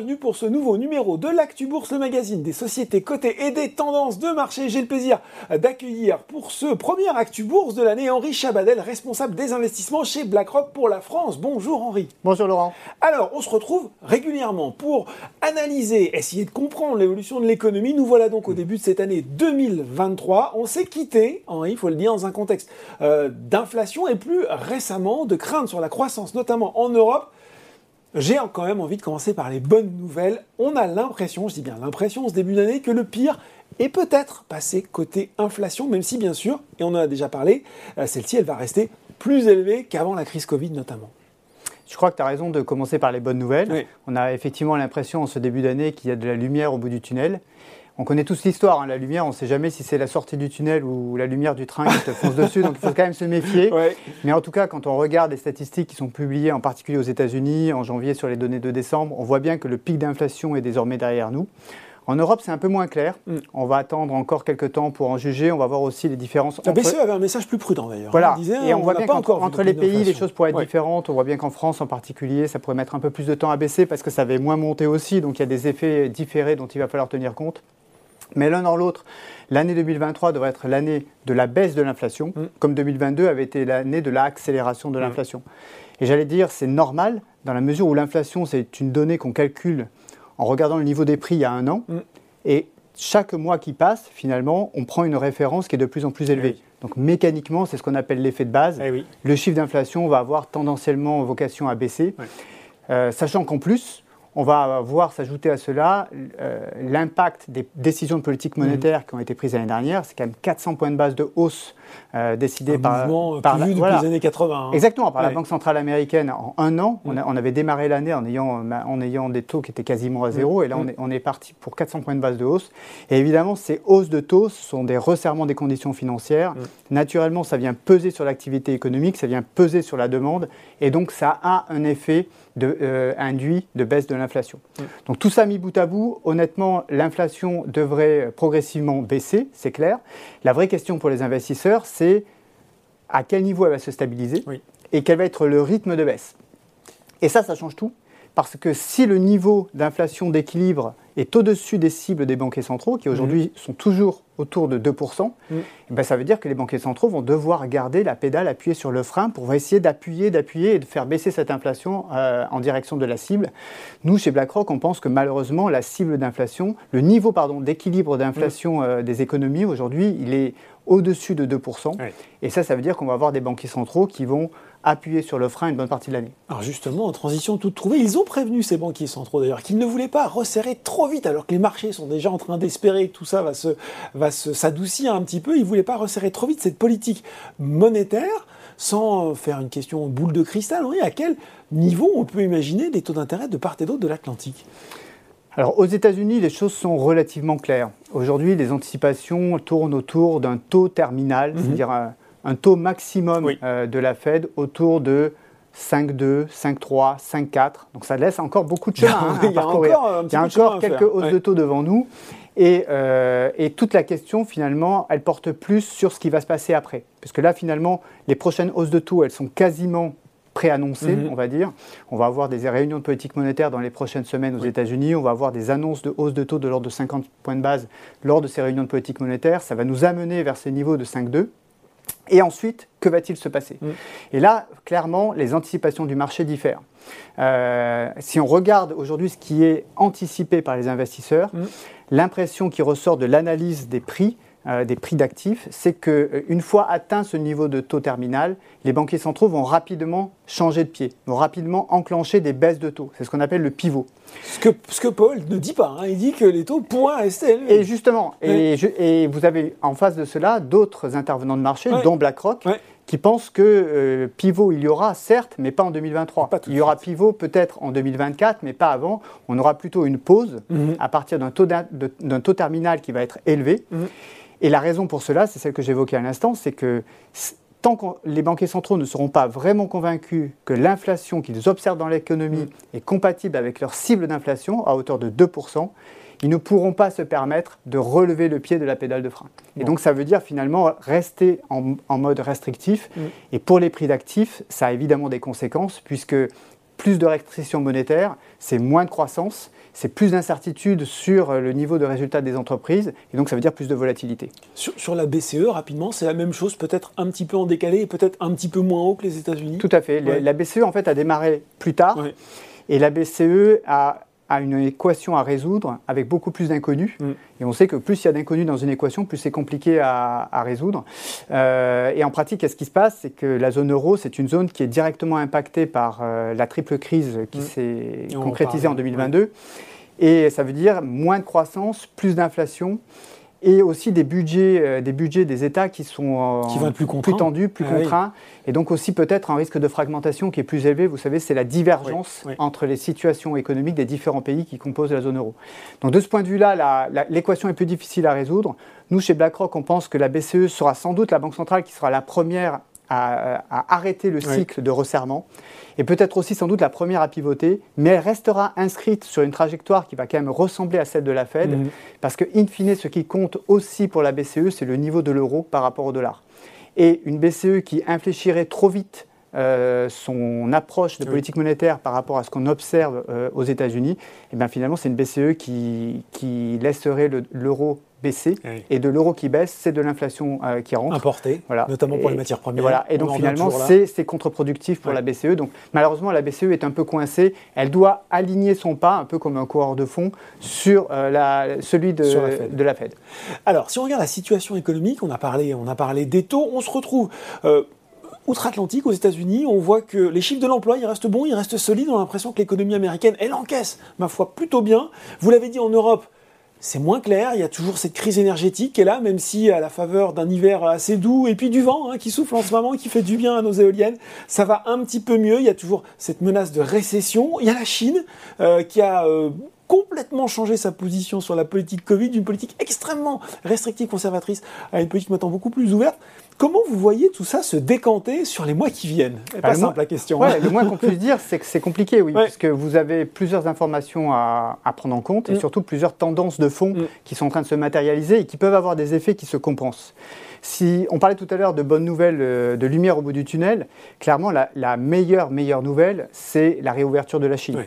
bienvenue pour ce nouveau numéro de l'Actu Bourse, le magazine des sociétés cotées et des tendances de marché. J'ai le plaisir d'accueillir pour ce premier Actu Bourse de l'année Henri Chabadel, responsable des investissements chez BlackRock pour la France. Bonjour Henri. Bonjour Laurent. Alors, on se retrouve régulièrement pour analyser, essayer de comprendre l'évolution de l'économie. Nous voilà donc au début de cette année 2023. On s'est quitté, Henri, il faut le dire, dans un contexte euh, d'inflation et plus récemment de crainte sur la croissance, notamment en Europe. J'ai quand même envie de commencer par les bonnes nouvelles. On a l'impression, je dis bien l'impression, ce début d'année, que le pire est peut-être passé côté inflation, même si bien sûr, et on en a déjà parlé, euh, celle-ci, elle va rester plus élevée qu'avant la crise Covid notamment. Je crois que tu as raison de commencer par les bonnes nouvelles. On a effectivement l'impression en ce début d'année qu'il y a de la lumière au bout du tunnel. On connaît tous l'histoire, hein, la lumière, on ne sait jamais si c'est la sortie du tunnel ou la lumière du train qui te fonce dessus, donc il faut quand même se méfier. Mais en tout cas, quand on regarde les statistiques qui sont publiées, en particulier aux États-Unis, en janvier sur les données de décembre, on voit bien que le pic d'inflation est désormais derrière nous. En Europe, c'est un peu moins clair. Mm. On va attendre encore quelques temps pour en juger. On va voir aussi les différences. La BCE avait un message plus prudent d'ailleurs. Voilà. et on, voit bien qu'entre les pays, les choses pourraient être différentes. On voit bien qu'en France en particulier, ça pourrait mettre un peu plus de temps à baisser parce que ça avait moins monté aussi. Donc il y a des effets différés dont il va falloir tenir compte. Mais l'un dans l'autre, l'année 2023 devrait être l'année de la baisse de l'inflation, mm. comme 2022 avait été l'année de l'accélération de mm. l'inflation. Et j'allais dire, c'est normal, dans la mesure où l'inflation, c'est une donnée qu'on calcule en regardant le niveau des prix il y a un an. Mm. Et chaque mois qui passe, finalement, on prend une référence qui est de plus en plus élevée. Donc mécaniquement, c'est ce qu'on appelle l'effet de base. Eh le chiffre d'inflation va avoir tendanciellement vocation à baisser, euh, sachant qu'en plus, on va voir s'ajouter à cela euh, l'impact des décisions de politique monétaire qui ont été prises l'année dernière. C'est quand même 400 points de base de hausse euh, décidés par, par la, depuis les années 80. Hein. Exactement, par la Banque centrale américaine en un an. On, on, avait démarré l'année en ayant, en ayant des taux qui étaient quasiment à zéro, et là on est, on est, parti pour 400 points de base de hausse. Et évidemment, ces hausses de taux sont des resserrements des conditions financières. Naturellement, ça vient peser sur l'activité économique, ça vient peser sur la demande, et donc ça a un effet de, euh, induit de baisse de l'inflation. Donc tout ça mis bout à bout, honnêtement, l'inflation devrait progressivement baisser, c'est clair. La vraie question pour les investisseurs, c'est à quel niveau elle va se stabiliser et quel va être le rythme de baisse. Et ça, ça change tout. Parce que si le niveau d'inflation d'équilibre est au-dessus des cibles des banquiers centraux, qui aujourd'hui mhm. sont toujours autour de 2%, mhm. eh ben ça veut dire que les banquiers centraux vont devoir garder la pédale appuyée sur le frein pour essayer d'appuyer, d'appuyer et de faire baisser cette inflation euh, en direction de la cible. Nous, chez BlackRock, on pense que malheureusement, la cible d'inflation, le niveau d'équilibre d'inflation mhm. euh, des économies aujourd'hui, il est au-dessus de 2%. Et ça, ça veut dire qu'on va avoir des banquiers centraux qui vont appuyer sur le frein une bonne partie de l'année. Alors justement, en transition toute trouvée, ils ont prévenu ces banquiers centraux d'ailleurs qu'ils ne voulaient pas resserrer trop vite alors que les marchés sont déjà en train d'espérer que tout ça va se va s'adoucir un petit peu. Ils ne voulaient pas resserrer trop vite cette politique monétaire sans faire une question boule de cristal. Oui, à quel niveau on peut imaginer des taux d'intérêt de part et d'autre de l'Atlantique? Alors aux États-Unis, les choses sont relativement claires. Aujourd'hui, les anticipations tournent autour d'un taux terminal, mhm. c'est-à-dire un, taux maximum euh, de la Fed autour de 5,2, 5,3, 5,4. Donc ça laisse encore beaucoup de chemin hein, à parcourir. Il y a encore, quelques hausses de taux devant nous. Et, euh, et, toute la question, finalement, elle porte plus sur ce qui va se passer après. Parce que là, finalement, les prochaines hausses de taux, elles sont quasiment préannoncées, mhm. on va dire. On va avoir des réunions de politique monétaire dans les prochaines semaines aux États-Unis. On va avoir des annonces de hausse de taux de l'ordre de 50 points de base lors de ces réunions de politique monétaire. Ça va nous amener vers ces niveaux de 5,2. Et ensuite, que va-t-il se passer mm. Et là, clairement, les anticipations du marché diffèrent. Euh, si on regarde aujourd'hui ce qui est anticipé par les investisseurs, mm. l'impression qui ressort de l'analyse des prix, euh, des prix d'actifs, c'est qu'une euh, fois atteint ce niveau de taux terminal, les banquiers centraux vont rapidement changer de pied, vont rapidement enclencher des baisses de taux. C'est ce qu'on appelle le pivot. Ce que, ce que Paul ne dit pas, hein. il dit que les taux pourraient rester élevés. Et justement, et, et, vous avez en face de cela d'autres intervenants de marché, dont BlackRock, qui pensent que euh, pivot il y aura, certes, mais pas en 2023. il y aura pivot peut-être en 2024, mais pas avant. On aura plutôt une pause mhm. à partir d'un taux, taux, terminal qui va être élevé. Mhm. Et la raison pour cela, c'est celle que j'évoquais à l'instant, c'est que tant que les banquiers centraux ne seront pas vraiment convaincus que l'inflation qu'ils observent dans l'économie mm. est compatible avec leur cible d'inflation à hauteur de 2%, ils ne pourront pas se permettre de relever le pied de la pédale de frein. Et donc ça veut dire finalement rester en, mode restrictif. Mm. Et pour les prix d'actifs, ça a évidemment des conséquences, puisque plus de restrictions monétaires, c'est moins de croissance, c'est plus d'incertitude sur le niveau de résultat des entreprises, et donc ça veut dire plus de volatilité. Sur, la BCE, rapidement, c'est la même chose, peut-être un petit peu en décalé et peut-être un petit peu moins haut que les États-Unis Tout à fait. La BCE, en fait, a démarré plus tard, et la BCE a à une équation à résoudre avec beaucoup plus d'inconnus. Mm. Et on sait que plus il y a d'inconnus dans une équation, plus c'est compliqué à, résoudre. Euh, et en pratique, qu'est-ce qui se passe? C'est que la zone euro, c'est une zone qui est directement impactée par euh, la triple crise qui mm. s'est concrétisée en 2022. Et ça veut dire moins de croissance, plus d'inflation et aussi des budgets, euh, des budgets des États qui sont euh, plus, tendus, plus ah contraints, et donc aussi peut-être un risque de fragmentation qui est plus élevé. Vous savez, c'est la divergence entre les situations économiques des différents pays qui composent la zone euro. Donc de ce point de vue-là, l'équation est plus difficile à résoudre. Nous, chez BlackRock, on pense que la BCE sera sans doute la banque centrale qui sera la première à, arrêter le cycle de resserrement et peut-être aussi sans doute la première à pivoter, mais elle restera inscrite sur une trajectoire qui va quand même ressembler à celle de la Fed, mhm. parce que, in fine, ce qui compte aussi pour la BCE, c'est le niveau de l'euro par rapport au dollar. Et une BCE qui infléchirait trop vite euh, son approche de politique monétaire par rapport à ce qu'on observe euh, aux États-Unis, et eh bien finalement, c'est une BCE qui, qui laisserait l'euro baisser et de l'euro qui baisse, c'est de l'inflation euh, qui rentre. Importée, voilà. notamment pour les matières premières. Et, voilà. et donc finalement, c'est contre-productif pour la BCE. Donc malheureusement, la BCE est un peu coincée. Elle doit aligner son pas, un peu comme un coureur de fond, sur euh, la, celui de, de, la Fed. Alors, si on regarde la situation économique, on a parlé, on a parlé des taux, on se retrouve... Euh, outre-Atlantique, aux États-Unis, on voit que les chiffres de l'emploi, ils restent bons, ils restent solides. On a l'impression que l'économie américaine, elle encaisse, ma foi, plutôt bien. Vous l'avez dit en Europe, c'est moins clair. Il y a toujours cette crise énergétique qui est là, même si à la faveur d'un hiver assez doux et puis du vent hein, qui souffle en ce moment qui fait du bien à nos éoliennes, ça va un petit peu mieux. Il y a toujours cette menace de récession. Il y a la Chine euh, qui a euh, complètement changé sa position sur la politique Covid, d'une politique extrêmement restrictive, conservatrice, à une politique maintenant beaucoup plus ouverte. Comment vous voyez tout ça se décanter sur les mois qui viennent? C'est pas simple la question. Hein. le moins qu'on puisse dire, c'est que c'est compliqué, oui, parce que vous avez plusieurs informations à, prendre en compte et mm. surtout plusieurs tendances de fond mm. qui sont en train de se matérialiser et qui peuvent avoir des effets qui se compensent. Si on parlait tout à l'heure de bonnes nouvelles, euh, de lumière au bout du tunnel, clairement la, meilleure meilleure nouvelle, c'est la réouverture de la Chine.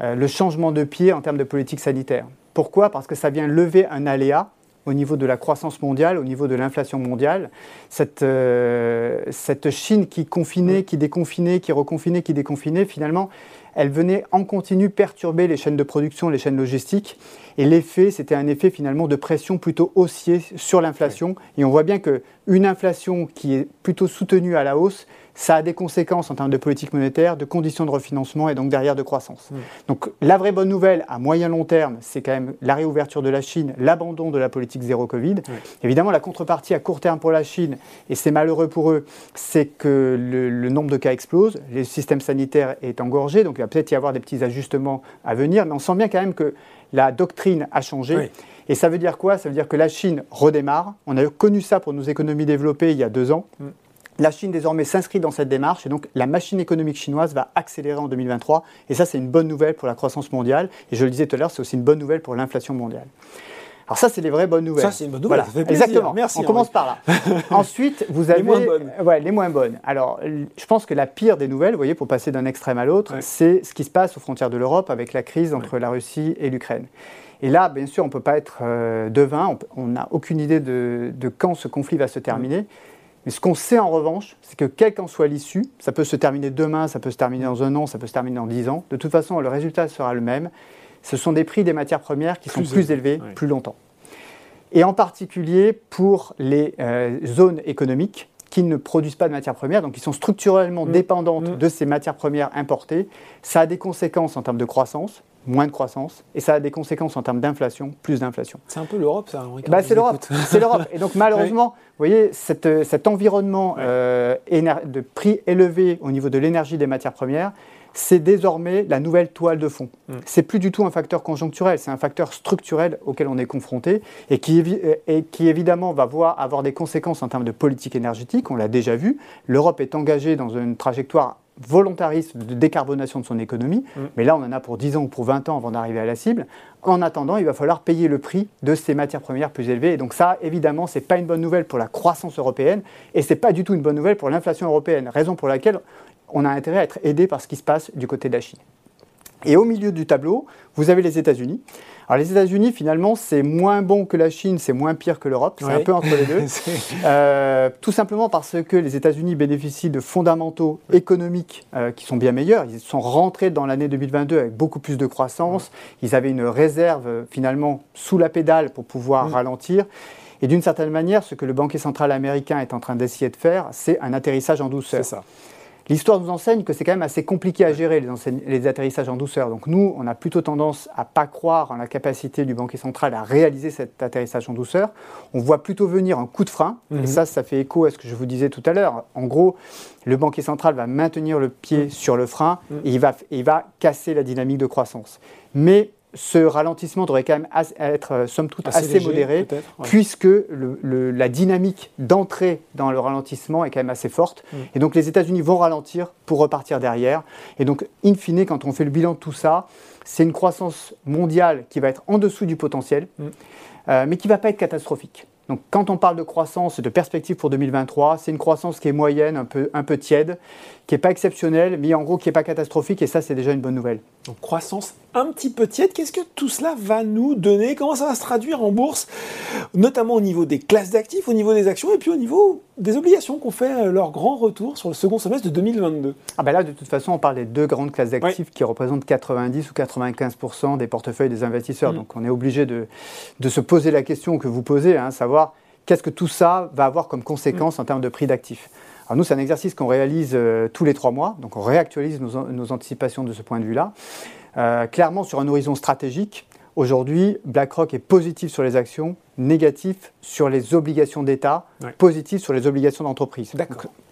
Euh, le changement de pied en termes de politique sanitaire. Pourquoi? Parce que ça vient lever un aléa au niveau de la croissance mondiale, au niveau de l'inflation mondiale. Cette, euh, cette Chine qui confinait, qui déconfinait, qui reconfinait, qui déconfinait, finalement, elle venait en continu perturber les chaînes de production, les chaînes logistiques. Et l'effet, c'était un effet finalement de pression plutôt haussier sur l'inflation. Et on voit bien qu'une inflation qui est plutôt soutenue à la hausse, ça a des conséquences en termes de politique monétaire, de conditions de refinancement et donc derrière de croissance. Donc la vraie bonne nouvelle à moyen long terme, c'est quand même la réouverture de la Chine, l'abandon de la politique zéro Covid. Évidemment, la contrepartie à court terme pour la Chine, et c'est malheureux pour eux, c'est que le, nombre de cas explose, le système sanitaire est engorgé, donc il va peut-être y avoir des petits ajustements à venir, mais on sent bien quand même que la doctrine a changé. Et ça veut dire quoi? Ça veut dire que la Chine redémarre. On a connu ça pour nos économies développées il y a deux ans. Mm. La Chine désormais s'inscrit dans cette démarche et donc la machine économique chinoise va accélérer en 2023 et ça c'est une bonne nouvelle pour la croissance mondiale et je le disais tout à l'heure c'est aussi une bonne nouvelle pour l'inflation mondiale. Alors ça c'est les vraies bonnes nouvelles. Ça c'est une bonne nouvelle. Voilà. Exactement. Merci. On commence par là. Ensuite vous avez les moins bonnes. Ouais, les moins bonnes. Alors je pense que la pire des nouvelles, vous voyez, pour passer d'un extrême à l'autre, c'est ce qui se passe aux frontières de l'Europe avec la crise entre la Russie et l'Ukraine. Et là, bien sûr, on ne peut pas être euh, devin, on n'a aucune idée de, de, quand ce conflit va se terminer. Mais ce qu'on sait en revanche, c'est que quelle qu'en soit l'issue, ça peut se terminer demain, ça peut se terminer dans un an, ça peut se terminer dans dix ans. De toute façon, le résultat sera le même. Ce sont des prix des matières premières qui sont plus élevés plus longtemps. Et en particulier pour les euh, zones économiques qui ne produisent pas de matières premières, donc qui sont structurellement mmh. dépendantes mmh. de ces matières premières importées, ça a des conséquences en termes de croissance, moins de croissance, et ça a des conséquences en termes d'inflation, plus d'inflation. C'est un peu l'Europe, ça. Bah, c'est l'Europe, c'est l'Europe. Et donc malheureusement, vous voyez, cet environnement euh, de prix élevé au niveau de l'énergie des matières premières, c'est désormais la nouvelle toile de fond. Mm. C'est plus du tout un facteur conjoncturel, c'est un facteur structurel auquel on est confronté et qui, et qui évidemment va voir, avoir des conséquences en termes de politique énergétique. On l'a déjà vu. L'Europe est engagée dans une trajectoire volontariste de décarbonation de son économie, mm. mais là on en a pour 10 ans ou pour 20 ans avant d'arriver à la cible. En attendant, il va falloir payer le prix de ces matières premières plus élevées. Et donc ça, évidemment, ce n'est pas une bonne nouvelle pour la croissance européenne et ce n'est pas du tout une bonne nouvelle pour l'inflation européenne, raison pour laquelle on a intérêt à être aidé par ce qui se passe du côté de la Chine. Et au milieu du tableau, vous avez les États-Unis. Alors les États-Unis, finalement, c'est moins bon que la Chine, c'est moins pire que l'Europe, c'est un peu entre les deux. euh, tout simplement parce que les États-Unis bénéficient de fondamentaux économiques euh, qui sont bien meilleurs. Ils sont rentrés dans l'année 2022 avec beaucoup plus de croissance. Ils avaient une réserve euh, finalement sous la pédale pour pouvoir ralentir. Et d'une certaine manière, ce que le banquier central américain est en train d'essayer de faire, c'est un atterrissage en douceur. C'est ça. L'histoire nous enseigne que c'est quand même assez compliqué à gérer les, atterrissages en douceur. Donc nous, on a plutôt tendance à pas croire en la capacité du banquier central à réaliser cet atterrissage en douceur. On voit plutôt venir un coup de frein. Et mhm. ça, ça fait écho à ce que je vous disais tout à l'heure. En gros, le banquier central va maintenir le pied mhm. sur le frein mhm. et il va, il va casser la dynamique de croissance. Mais ce ralentissement devrait quand même être, euh, somme toute, assez, modéré, puisque la dynamique d'entrée dans le ralentissement est quand même assez forte. Mm. Et donc les États-Unis vont ralentir pour repartir derrière. Et donc, in fine, quand on fait le bilan de tout ça, c'est une croissance mondiale qui va être en dessous du potentiel, mm. euh, mais qui ne va pas être catastrophique. Donc quand on parle de croissance et de perspective pour 2023, c'est une croissance qui est moyenne, un peu, un peu tiède, qui n'est pas exceptionnelle, mais en gros qui n'est pas catastrophique, et ça c'est déjà une bonne nouvelle. Donc croissance un petit peu tiède, qu'est-ce que tout cela va nous donner? Comment ça va se traduire en bourse, notamment au niveau des classes d'actifs, au niveau des actions, et puis au niveau des obligations qu'on fait euh, leur grand retour sur le second semestre de 2022 Ah ben là de toute façon on parle des deux grandes classes d'actifs qui représentent 90 ou 95% des portefeuilles des investisseurs, mmh. donc on est obligé de, de, se poser la question que vous posez, hein, savoir qu'est-ce que tout ça va avoir comme conséquence en termes de prix d'actifs. Alors nous, c'est un exercice qu'on réalise euh, tous les trois mois, donc on réactualise nos, anticipations de ce point de vue-là. Euh, clairement, sur un horizon stratégique, Aujourd'hui, BlackRock est positif sur les actions, négatif sur les obligations d'État, positif sur les obligations d'entreprise.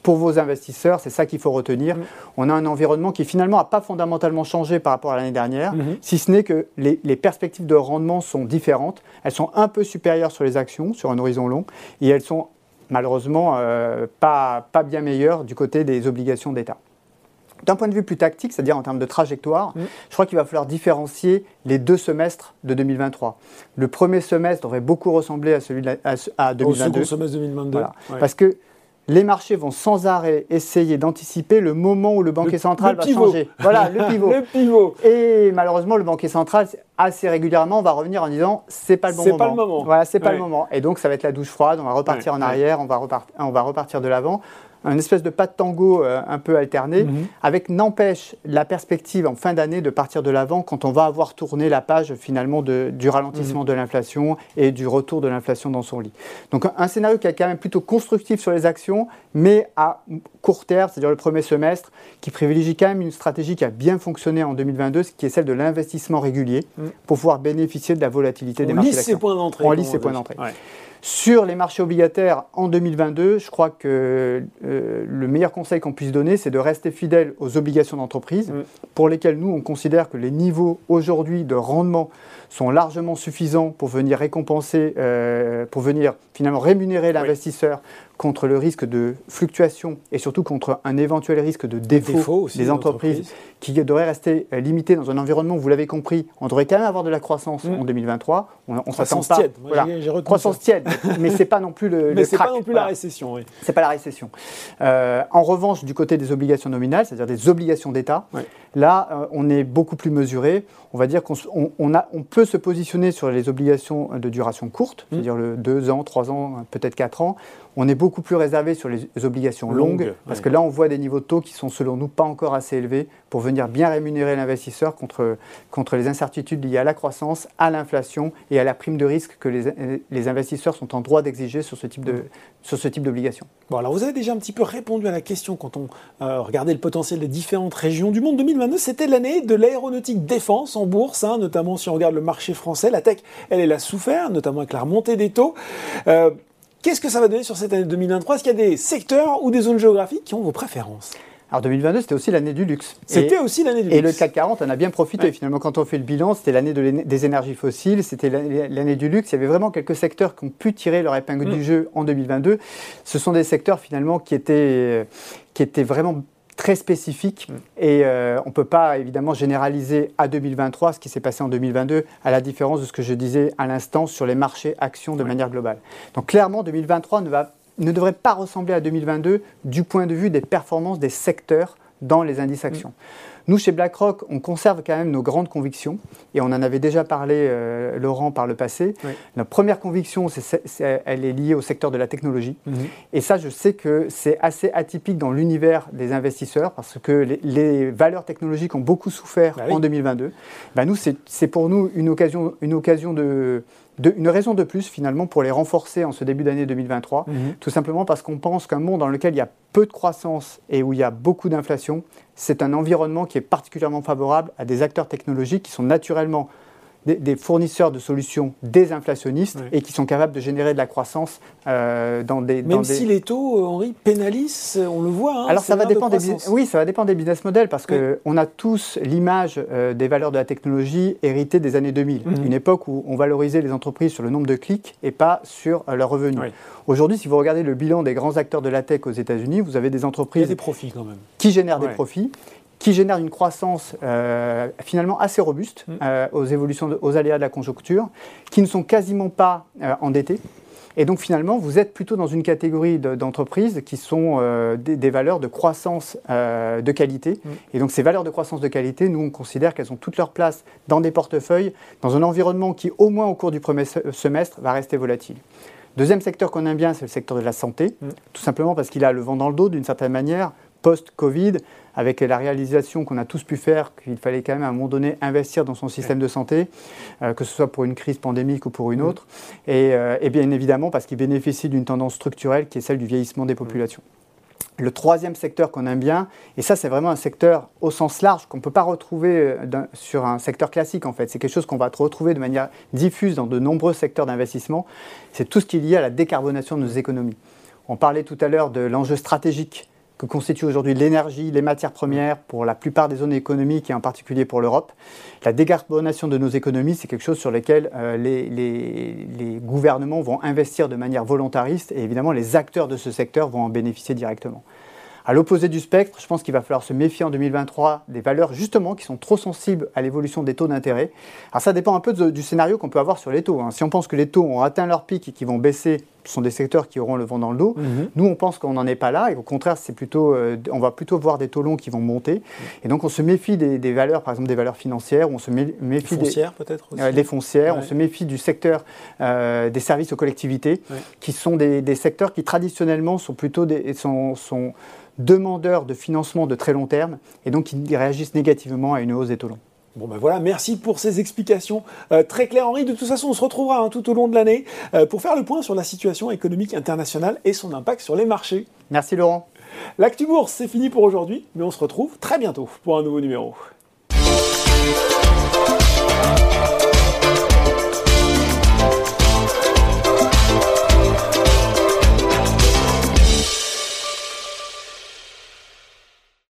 Pour vos investisseurs, c'est ça qu'il faut retenir. Mm. On a un environnement qui finalement n'a pas fondamentalement changé par rapport à l'année dernière, mm-hmm. si ce n'est que les, perspectives de rendement sont différentes. Elles sont un peu supérieures sur les actions, sur un horizon long, et elles sont malheureusement euh, pas, pas bien meilleures du côté des obligations d'État. D'un point de vue plus tactique, c'est-à-dire en termes de trajectoire, mm. je crois qu'il va falloir différencier les deux semestres de 2023. Le premier semestre devrait beaucoup ressembler à celui de à, 2022. Au second semestre 2022. Parce que les marchés vont sans arrêt essayer d'anticiper le moment où le banquier central va changer. Voilà, le pivot. le pivot. Et malheureusement, le banquier central, assez régulièrement, va revenir en disant c'est pas le bon moment. C'est pas le moment. Voilà, c'est pas le moment. Et donc, ça va être la douche froide. On va repartir en arrière, on va, on va repartir de l'avant un espèce de pas de tango euh, un peu alterné, mhm. avec n'empêche la perspective en fin d'année de partir de l'avant quand on va avoir tourné la page finalement de, du ralentissement mhm. de l'inflation et du retour de l'inflation dans son lit. Donc un, scénario qui est quand même plutôt constructif sur les actions, mais à court terme, c'est-à-dire le premier semestre, qui privilégie quand même une stratégie qui a bien fonctionné en 2022, qui est celle de l'investissement régulier, mhm. pour pouvoir bénéficier de la volatilité des marchés d'actions. On lit ses points d'entrée. Sur les marchés obligataires en 2022, je crois que euh, le meilleur conseil qu'on puisse donner, c'est de rester fidèle aux obligations d'entreprise, mm. pour lesquelles nous, on considère que les niveaux aujourd'hui de rendement sont largement suffisants pour venir récompenser, euh, pour venir finalement rémunérer l'investisseur contre le risque de fluctuation et surtout contre un éventuel risque de défaut, des entreprises qui devraient rester limitées dans un environnement, vous l'avez compris, on devrait quand même avoir de la croissance mmh. en 2023. On, on s'attend pas. Tiède. Voilà. croissance tiède, mais c'est pas non plus le. Mais c'est pas non plus la récession. Oui. C'est pas la récession. Euh, en revanche, du côté des obligations nominales, c'est-à-dire des obligations d'État, là, euh, on est beaucoup plus mesuré. On va dire qu'on on, a, on peut se positionner sur les obligations de duration courte, mmh. c'est-à-dire le 2 ans, 3 ans, peut-être 4 ans. On est beaucoup plus réservé sur les obligations longues, parce que là, on voit des niveaux de taux qui sont, selon nous, pas encore assez élevés pour venir bien rémunérer l'investisseur contre, contre les incertitudes liées à la croissance, à l'inflation et à la prime de risque que les, les investisseurs sont en droit d'exiger sur ce type de, sur ce type d'obligation. Bon, alors vous avez déjà un petit peu répondu à la question quand on euh, regardait le potentiel des différentes régions du monde. 2022, c'était l'année de l'aéronautique défense en bourse, hein, notamment si on regarde le marché français. La tech, elle, elle a souffert, notamment avec la remontée des taux. Euh, Qu'est-ce que ça va donner sur cette année 2023 Est-ce qu'il y a des secteurs ou des zones géographiques qui ont vos préférences? Alors 2022, c'était aussi l'année du luxe. C'était aussi l'année du luxe. Et le CAC 40 en a bien profité. Finalement, quand on fait le bilan, c'était l'année des énergies fossiles, c'était l'année du luxe. Il y avait vraiment quelques secteurs qui ont pu tirer leur épingle du mm. jeu en 2022. Ce sont des secteurs finalement qui étaient, qui étaient vraiment très spécifique mm. et euh, on ne peut pas évidemment généraliser à 2023 ce qui s'est passé en 2022 à la différence de ce que je disais à l'instant sur les marchés actions de manière globale. Donc clairement 2023 ne, va, ne devrait pas ressembler à 2022 du point de vue des performances des secteurs dans les indices actions. Nous, chez BlackRock, on conserve quand même nos grandes convictions, et on en avait déjà parlé, euh, Laurent, par le passé. Notre première conviction, elle est liée au secteur de la technologie. Mhm. Et ça, je sais que c'est assez atypique dans l'univers des investisseurs, parce que les, valeurs technologiques ont beaucoup souffert bah en 2022. Bah, nous, c'est pour nous une occasion, une occasion de une raison de plus finalement pour les renforcer en ce début d'année 2023, mhm. tout simplement parce qu'on pense qu'un monde dans lequel il y a peu de croissance et où il y a beaucoup d'inflation, c'est un environnement qui est particulièrement favorable à des acteurs technologiques qui sont naturellement des, fournisseurs de solutions désinflationnistes et qui sont capables de générer de la croissance euh, dans des. Même si les taux, euh, Henri, pénalisent, on le voit. Hein, Alors ça va dépendre des oui, ça va dépendre des business models parce que on a tous l'image euh, des valeurs de la technologie héritées des années 2000, mhm. une époque où on valorisait les entreprises sur le nombre de clics et pas sur leurs revenus. Aujourd'hui, si vous regardez le bilan des grands acteurs de la tech aux États-Unis, vous avez des entreprises des profits quand même. qui génèrent des profits qui génère une croissance euh, finalement assez robuste mm. euh, aux évolutions, aux aléas de la conjoncture, qui ne sont quasiment pas euh, endettés. Et donc finalement, vous êtes plutôt dans une catégorie d'entreprises qui sont des, valeurs de croissance de qualité. Mm. Et donc ces valeurs de croissance de qualité, nous on considère qu'elles ont toute leur place dans des portefeuilles, dans un environnement qui au moins au cours du premier semestre va rester volatile. Deuxième secteur qu'on aime bien, c'est le secteur de la santé, mm. tout simplement parce qu'il a le vent dans le dos d'une certaine manière post-Covid, avec la réalisation qu'on a tous pu faire qu'il fallait quand même à un moment donné investir dans son système de santé, euh, que ce soit pour une crise pandémique ou pour une mm. autre, euh, et, bien évidemment parce qu'il bénéficie d'une tendance structurelle qui est celle du vieillissement des mm. populations. Le troisième secteur qu'on aime bien, et ça c'est vraiment un secteur au sens large qu'on ne peut pas retrouver euh, sur un secteur classique en fait, c'est quelque chose qu'on va retrouver de manière diffuse dans de nombreux secteurs d'investissement, c'est tout ce qui est lié à la décarbonation de nos économies. On parlait tout à l'heure de l'enjeu stratégique que constituent aujourd'hui l'énergie, les matières premières pour la plupart des zones économiques et en particulier pour l'Europe. La décarbonation de nos économies, c'est quelque chose sur lequel euh, les, gouvernements vont investir de manière volontariste et évidemment les acteurs de ce secteur vont en bénéficier directement. À l'opposé du spectre, je pense qu'il va falloir se méfier en 2023 des valeurs justement qui sont trop sensibles à l'évolution des taux d'intérêt. Alors ça dépend un peu du scénario qu'on peut avoir sur les taux. Hein. Si on pense que les taux ont atteint leur pic et qu'ils vont baisser sont des secteurs qui auront le vent dans le dos. Mhm. Nous, on pense qu'on n'en est pas là et au contraire, c'est plutôt, euh, on va plutôt voir des taux longs qui vont monter. Et donc, on se méfie des, valeurs, par exemple des valeurs financières, on se méfie les foncières peut-être aussi. Euh, les foncières, on se méfie du secteur euh, des services aux collectivités, qui sont des, secteurs qui traditionnellement sont plutôt des, sont, sont demandeurs de financement de très long terme et donc qui réagissent négativement à une hausse des taux longs. Bon ben voilà, merci pour ces explications euh, très claires Henri. De toute façon, on se retrouvera hein, tout au long de l'année euh, pour faire le point sur la situation économique internationale et son impact sur les marchés. Merci Laurent. L'actu bourse, c'est fini pour aujourd'hui, mais on se retrouve très bientôt pour un nouveau numéro.